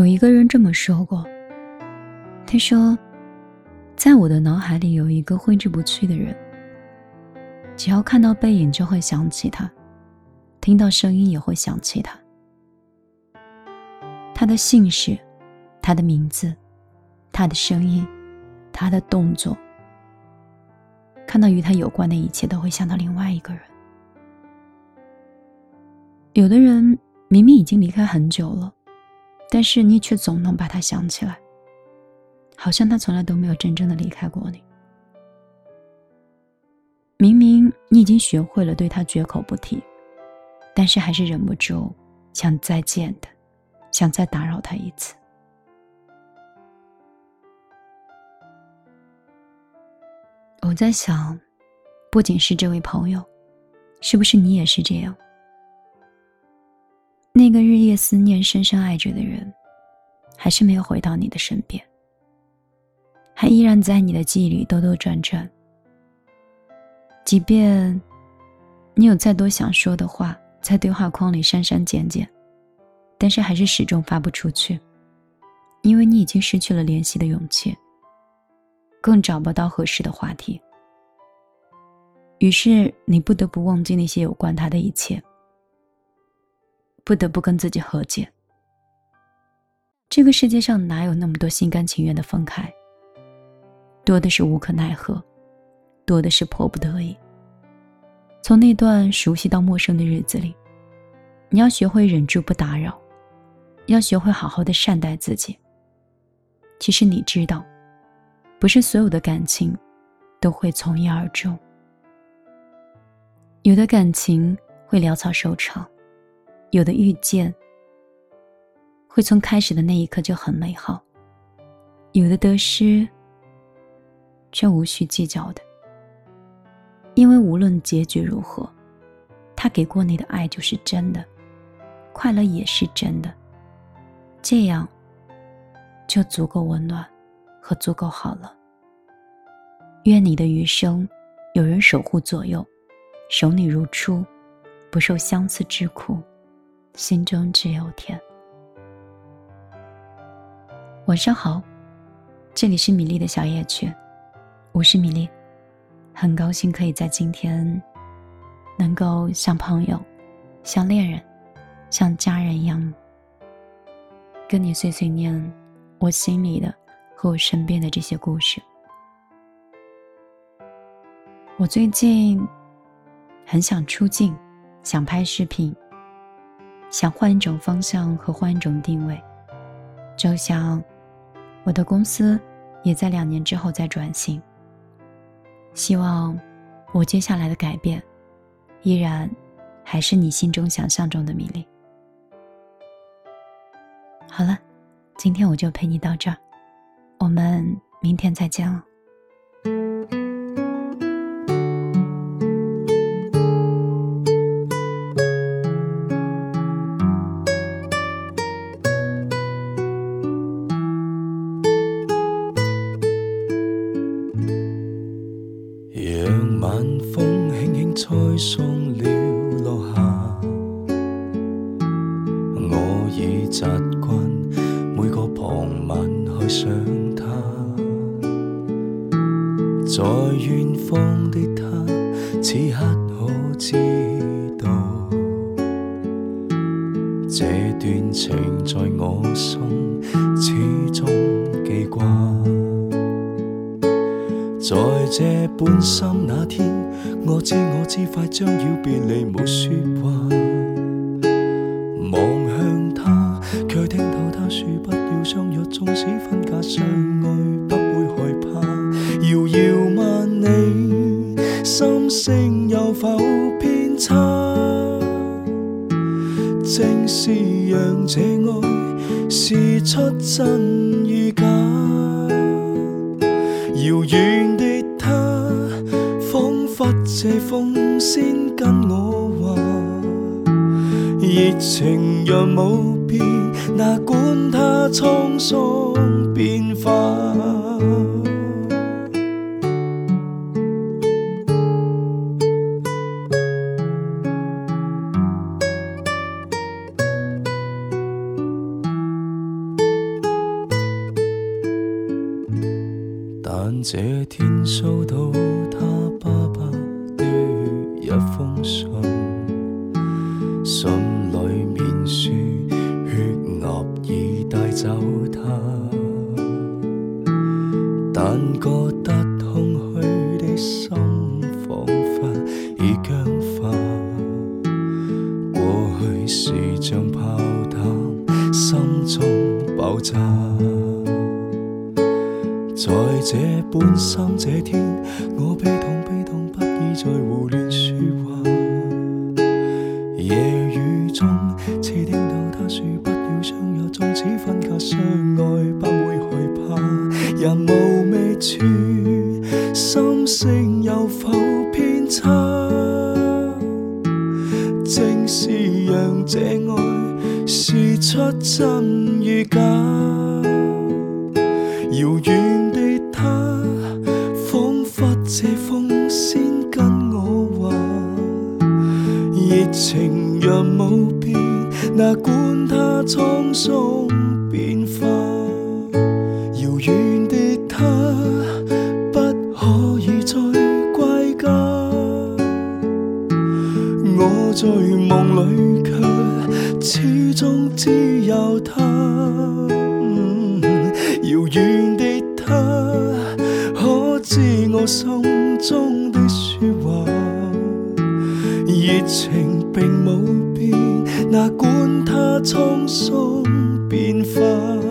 有一个人这么说过：“他说，在我的脑海里有一个挥之不去的人。只要看到背影就会想起他，听到声音也会想起他。他的姓氏，他的名字，他的声音，他的动作，看到与他有关的一切都会想到另外一个人。有的人明明已经离开很久了。”但是你却总能把他想起来，好像他从来都没有真正的离开过你。明明你已经学会了对他绝口不提，但是还是忍不住想再见他，想再打扰他一次。我在想，不仅是这位朋友，是不是你也是这样？那个日夜思念、深深爱着的人，还是没有回到你的身边，还依然在你的记忆里兜兜转转。即便你有再多想说的话，在对话框里删删减减，但是还是始终发不出去，因为你已经失去了联系的勇气，更找不到合适的话题。于是，你不得不忘记那些有关他的一切。不得不跟自己和解。这个世界上哪有那么多心甘情愿的分开？多的是无可奈何，多的是迫不得已。从那段熟悉到陌生的日子里，你要学会忍住不打扰，要学会好好的善待自己。其实你知道，不是所有的感情都会从一而终，有的感情会潦草收场。有的遇见，会从开始的那一刻就很美好；有的得失，却无需计较的，因为无论结局如何，他给过你的爱就是真的，快乐也是真的，这样就足够温暖和足够好了。愿你的余生有人守护左右，守你如初，不受相思之苦。心中只有天。晚上好，这里是米粒的小夜曲，我是米粒，很高兴可以在今天，能够像朋友、像恋人、像家人一样，跟你碎碎念我心里的和我身边的这些故事。我最近很想出镜，想拍视频。想换一种方向和换一种定位，就像我的公司也在两年之后再转型。希望我接下来的改变，依然还是你心中想象中的米粒。好了，今天我就陪你到这儿，我们明天再见了。送了落下，我已习惯每个傍晚去想他，在远方的他，此刻可知道这段情在我心。在這半生那天，我知我知，快將要別离，没说話。望向他，卻聽透他说不要相約，縱使分隔，相愛不會害怕。遥遥萬里，心聲有否偏差？正是讓這愛试出真與假。遥远。这风先跟我话，热情若无变，哪管它沧桑变化。但这天收到。在這半生這天，我悲痛悲痛不已，在胡亂说話。夜雨中，似聽到他说不要相约，縱使分隔相愛，不會害怕。人無觅處，心聲有否偏差？正是讓這愛。出真与假，遥远的他，仿佛借风先跟我话，热情若无变，哪管他沧桑变化。遥远的他，不可以再归家，我在。心中的说话，热情并冇变，哪管它沧桑变化。